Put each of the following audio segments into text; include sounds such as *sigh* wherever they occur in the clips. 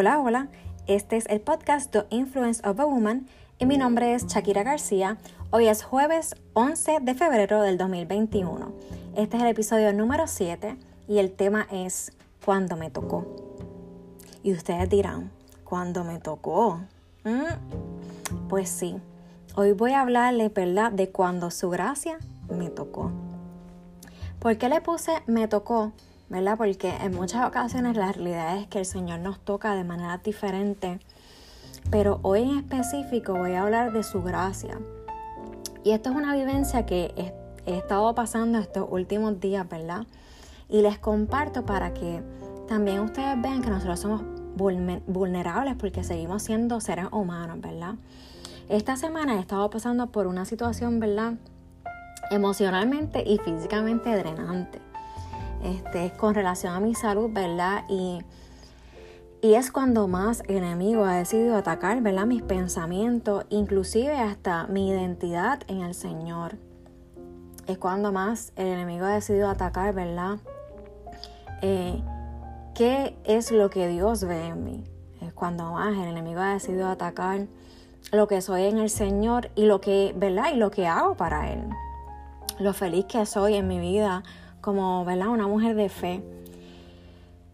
Hola, hola. Este es el podcast The Influence of a Woman y mi nombre es Shakira García. Hoy es jueves 11 de febrero del 2021. Este es el episodio número 7 y el tema es ¿Cuándo me tocó? Y ustedes dirán, ¿cuándo me tocó? ¿Mm? Pues sí, hoy voy a hablarles, ¿verdad?, de cuando su gracia me tocó. ¿Por qué le puse me tocó? ¿Verdad? Porque en muchas ocasiones la realidad es que el Señor nos toca de manera diferente, pero hoy en específico voy a hablar de su gracia. Y esto es una vivencia que he, estado pasando estos últimos días, ¿verdad? Y les comparto para que también ustedes vean que nosotros somos vulnerables porque seguimos siendo seres humanos, ¿verdad? Esta semana he estado pasando por una situación, ¿verdad? Emocionalmente y físicamente drenante este, con relación a mi salud, ¿verdad? Y, y es cuando más el enemigo ha decidido atacar, ¿verdad? Mis pensamientos, inclusive hasta mi identidad en el Señor. Es cuando más el enemigo ha decidido atacar, ¿verdad? Eh, ¿Qué es lo que Dios ve en mí? Es cuando más el enemigo ha decidido atacar lo que soy en el Señor y lo que, ¿verdad? Y lo que hago para Él. Lo feliz que soy en mi vida, como, ¿verdad? Una mujer de fe.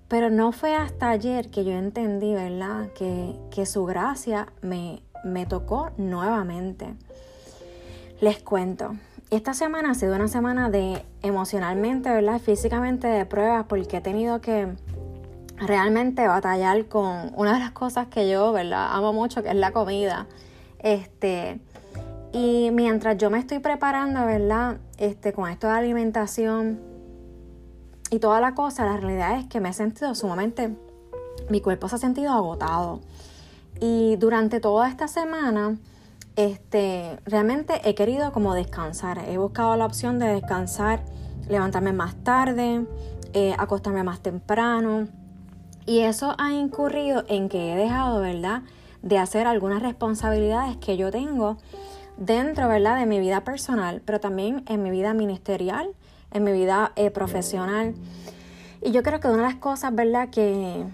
Pero no fue hasta ayer que yo entendí, ¿verdad? Que, que su gracia me, me tocó nuevamente. Les cuento. Esta semana ha sido una semana de emocionalmente, ¿verdad? Físicamente de pruebas porque he tenido que realmente batallar con una de las cosas que yo, ¿verdad? Amo mucho, que es la comida. Este, y mientras yo me estoy preparando, ¿verdad? Este, con esto de alimentación, y toda la cosa, la realidad es que me he sentido sumamente, mi cuerpo se ha sentido agotado. Y durante toda esta semana, este, realmente he querido como descansar. He buscado la opción de descansar, levantarme más tarde, eh, acostarme más temprano. Y eso ha incurrido en que he dejado, ¿verdad?, de hacer algunas responsabilidades que yo tengo dentro, ¿verdad?, de mi vida personal, pero también en mi vida ministerial en mi vida eh, profesional. Y yo creo que una de las cosas, ¿verdad?, que,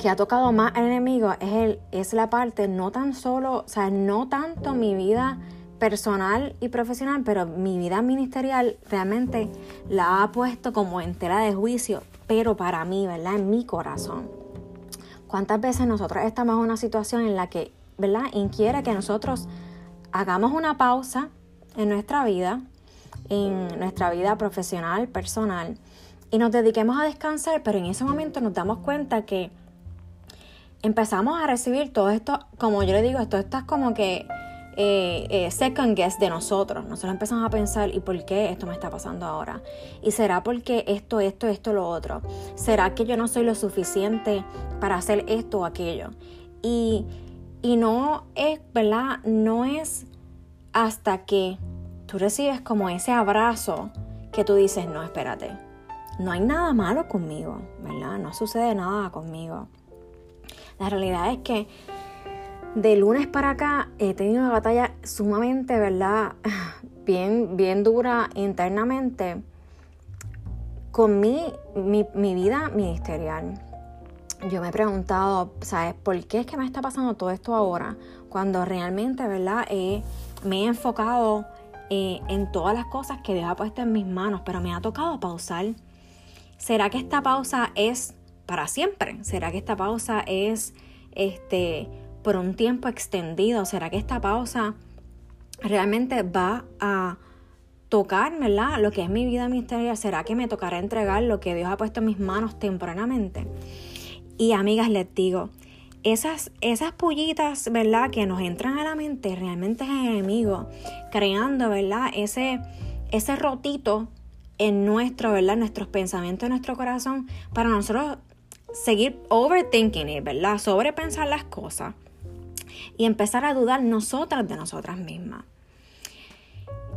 que ha tocado más al enemigo es, el, es la parte, no tan solo, o sea, no tanto mi vida personal y profesional, pero mi vida ministerial realmente la ha puesto como en tela de juicio, pero para mí, ¿verdad? En mi corazón. ¿Cuántas veces nosotros estamos en una situación en la que, ¿verdad? Inquiere que nosotros hagamos una pausa en nuestra vida en nuestra vida profesional, personal, y nos dediquemos a descansar, pero en ese momento nos damos cuenta que empezamos a recibir todo esto, como yo le digo, esto, esto es como que eh, eh, second guess de nosotros. Nosotros empezamos a pensar, ¿y por qué esto me está pasando ahora? ¿Y será porque esto, esto, esto, lo otro? ¿Será que yo no soy lo suficiente para hacer esto o aquello? Y, y no es, ¿verdad? No es hasta que tú recibes como ese abrazo que tú dices, no, espérate, no hay nada malo conmigo, ¿verdad? No sucede nada conmigo. La realidad es que de lunes para acá he tenido una batalla sumamente, ¿verdad? *sighs* Bien, bien dura internamente con mi, mi, vida ministerial. Yo me he preguntado, ¿sabes? ¿Por qué es que me está pasando todo esto ahora? Cuando realmente, ¿verdad? me he enfocado eh, en todas las cosas que Dios ha puesto en mis manos, pero me ha tocado pausar. ¿Será que esta pausa es para siempre? ¿Será que esta pausa es este, por un tiempo extendido? ¿Será que esta pausa realmente va a tocar. Lo que es mi vida ministerial. ¿Será que me tocará entregar lo que Dios ha puesto en mis manos temporalmente? Y amigas, les digo, esas, esas pullitas, ¿verdad? Que nos entran a la mente realmente es enemigo, creando, ¿verdad? Ese, ese rotito en nuestro, ¿verdad? Nuestros pensamientos, en nuestro corazón, para nosotros seguir overthinking it, ¿verdad? Sobrepensar las cosas y empezar a dudar nosotras de nosotras mismas.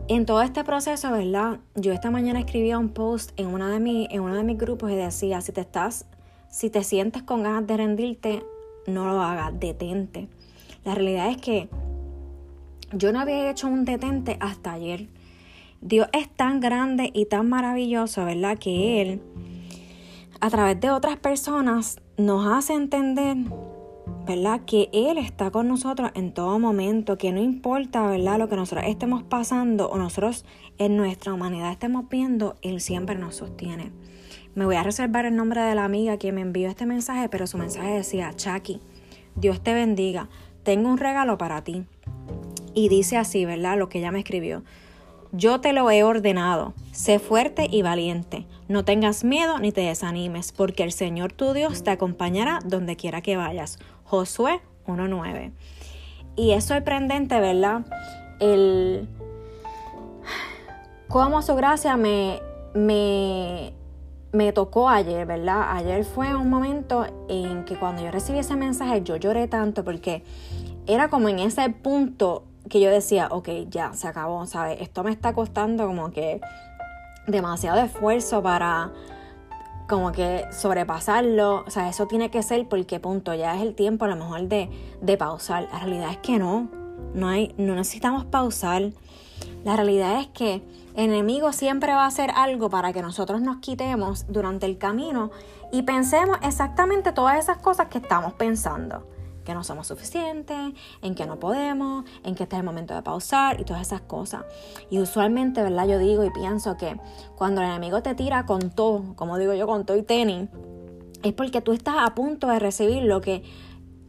En todo este proceso, ¿verdad? Yo esta mañana escribía un post en, una de mi, en uno de mis grupos y decía, si te estás, si te sientes con ganas de rendirte, no lo hagas, detente. La realidad es que yo no había hecho un detente hasta ayer. Dios es tan grande y tan maravilloso, ¿verdad? Que Él, a través de otras personas, nos hace entender, ¿verdad? Que Él está con nosotros en todo momento, que no importa, ¿verdad? Lo que nosotros estemos pasando o nosotros en nuestra humanidad estemos viendo, Él siempre nos sostiene. Me voy a reservar el nombre de la amiga que me envió este mensaje, pero su mensaje decía, Chucky, Dios te bendiga, tengo un regalo para ti. Y dice así, ¿verdad? Lo que ella me escribió. Yo te lo he ordenado, sé fuerte y valiente, no tengas miedo ni te desanimes, porque el Señor tu Dios te acompañará donde quiera que vayas. Josué 1.9. Y es sorprendente, ¿verdad? El cómo su gracia me, me, me tocó ayer, ¿verdad? Ayer fue un momento en que cuando yo recibí ese mensaje yo lloré tanto porque era como en ese punto que yo decía, ok, ya, se acabó, ¿sabes? Esto me está costando como que demasiado esfuerzo para como que sobrepasarlo, o sea, eso tiene que ser porque punto, ya es el tiempo a lo mejor de, de pausar. La realidad es que no, no, hay, no necesitamos pausar. La realidad es que el enemigo siempre va a hacer algo para que nosotros nos quitemos durante el camino y pensemos exactamente todas esas cosas que estamos pensando que no somos suficientes, en que no podemos, en que este es el momento de pausar y todas esas cosas. Y usualmente, ¿verdad? Yo digo y pienso que cuando el enemigo te tira con todo, como digo yo, con todo y tenis, es porque tú estás a punto de recibir lo que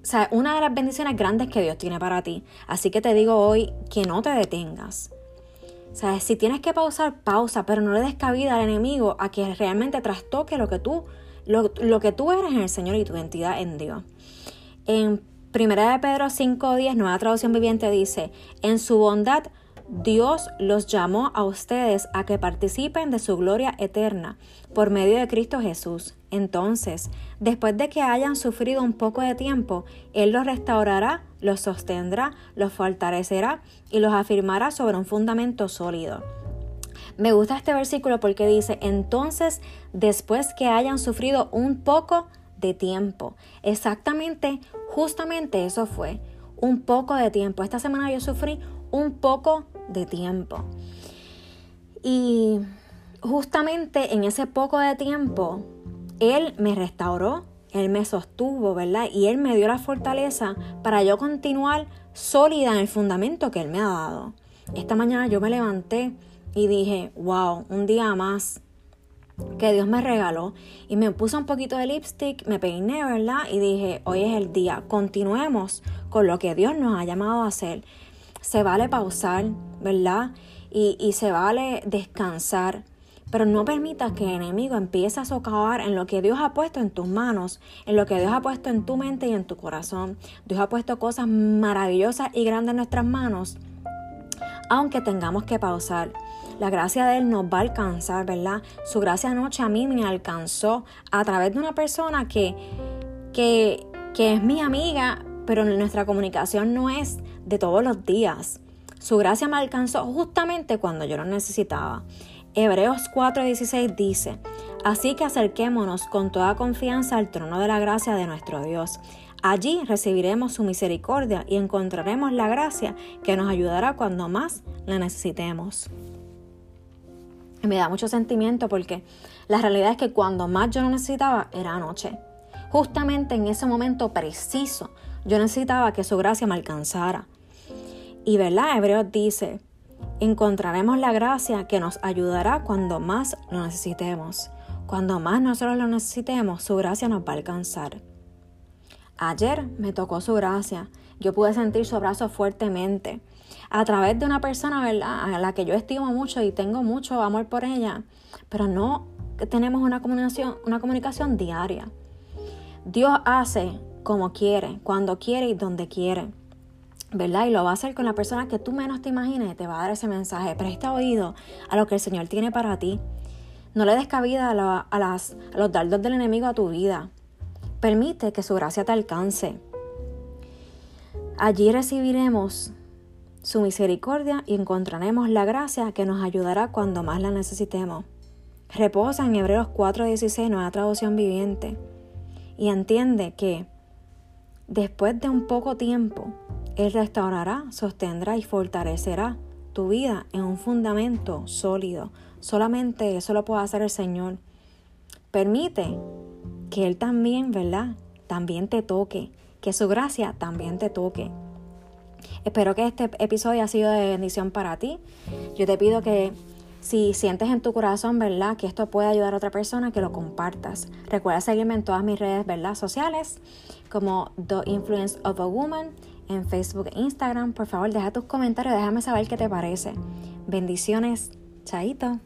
o sea, una de las bendiciones grandes que Dios tiene para ti. Así que te digo hoy que no te detengas. O sea, si tienes que pausar, pausa, pero no le des cabida al enemigo a que realmente trastoque lo que tú, lo, lo que tú eres en el Señor y tu identidad en Dios. En Primera de Pedro 5.10, nueva traducción viviente, dice, en su bondad Dios los llamó a ustedes a que participen de su gloria eterna por medio de Cristo Jesús. Entonces, después de que hayan sufrido un poco de tiempo, Él los restaurará, los sostendrá, los fortalecerá y los afirmará sobre un fundamento sólido. Me gusta este versículo porque dice, entonces, después que hayan sufrido un poco de tiempo, exactamente Justamente eso fue un poco de tiempo. Esta semana yo sufrí un poco de tiempo. Y justamente en ese poco de tiempo, Él me restauró, Él me sostuvo, ¿verdad? Y Él me dio la fortaleza para yo continuar sólida en el fundamento que Él me ha dado. Esta mañana yo me levanté y dije, wow, un día más que Dios me regaló y me puse un poquito de lipstick, me peiné, ¿verdad? Y dije, hoy es el día, continuemos con lo que Dios nos ha llamado a hacer. Se vale pausar, ¿verdad? Y, y se vale descansar, pero no permitas que el enemigo empiece a socavar en lo que Dios ha puesto en tus manos, en lo que Dios ha puesto en tu mente y en tu corazón. Dios ha puesto cosas maravillosas y grandes en nuestras manos, aunque tengamos que pausar la gracia de Él nos va a alcanzar, ¿verdad? Su gracia anoche a mí me alcanzó a través de una persona que, que, que es mi amiga, pero nuestra comunicación no es de todos los días. Su gracia me alcanzó justamente cuando yo lo necesitaba. Hebreos 4:16 dice, Así que acerquémonos con toda confianza al trono de la gracia de nuestro Dios. Allí recibiremos su misericordia y encontraremos la gracia que nos ayudará cuando más la necesitemos me da mucho sentimiento porque la realidad es que cuando más yo lo necesitaba era anoche. Justamente en ese momento preciso, yo necesitaba que su gracia me alcanzara. Y verdad, Hebreos dice, encontraremos la gracia que nos ayudará cuando más lo necesitemos. Cuando más nosotros lo necesitemos, su gracia nos va a alcanzar. Ayer me tocó su gracia. Yo pude sentir su abrazo fuertemente a través de una persona, ¿verdad? A la que yo estimo mucho y tengo mucho amor por ella, pero no tenemos una comunicación, una comunicación diaria. Dios hace como quiere, cuando quiere y donde quiere. ¿verdad? Y lo va a hacer con la persona que tú menos te imagines, te va a dar ese mensaje. Presta oído a lo que el Señor tiene para ti. No le des cabida a, a, los dardos del enemigo a tu vida. Permite que su gracia te alcance. Allí recibiremos su misericordia y encontraremos la gracia que nos ayudará cuando más la necesitemos. Reposa en Hebreos 4:16, nueva traducción viviente, y entiende que después de un poco tiempo, Él restaurará, sostendrá y fortalecerá tu vida en un fundamento sólido. Solamente eso lo puede hacer el Señor. Permite que Él también, ¿verdad? También te toque, que su gracia también te toque. Espero que este episodio haya sido de bendición para ti. Yo te pido que si sientes en tu corazón, ¿verdad? Que esto puede ayudar a otra persona, que lo compartas. Recuerda seguirme en todas mis redes. Sociales, como The Influence of a Woman, en Facebook e Instagram. Por favor, deja tus comentarios, déjame saber qué te parece. Bendiciones. Chaito.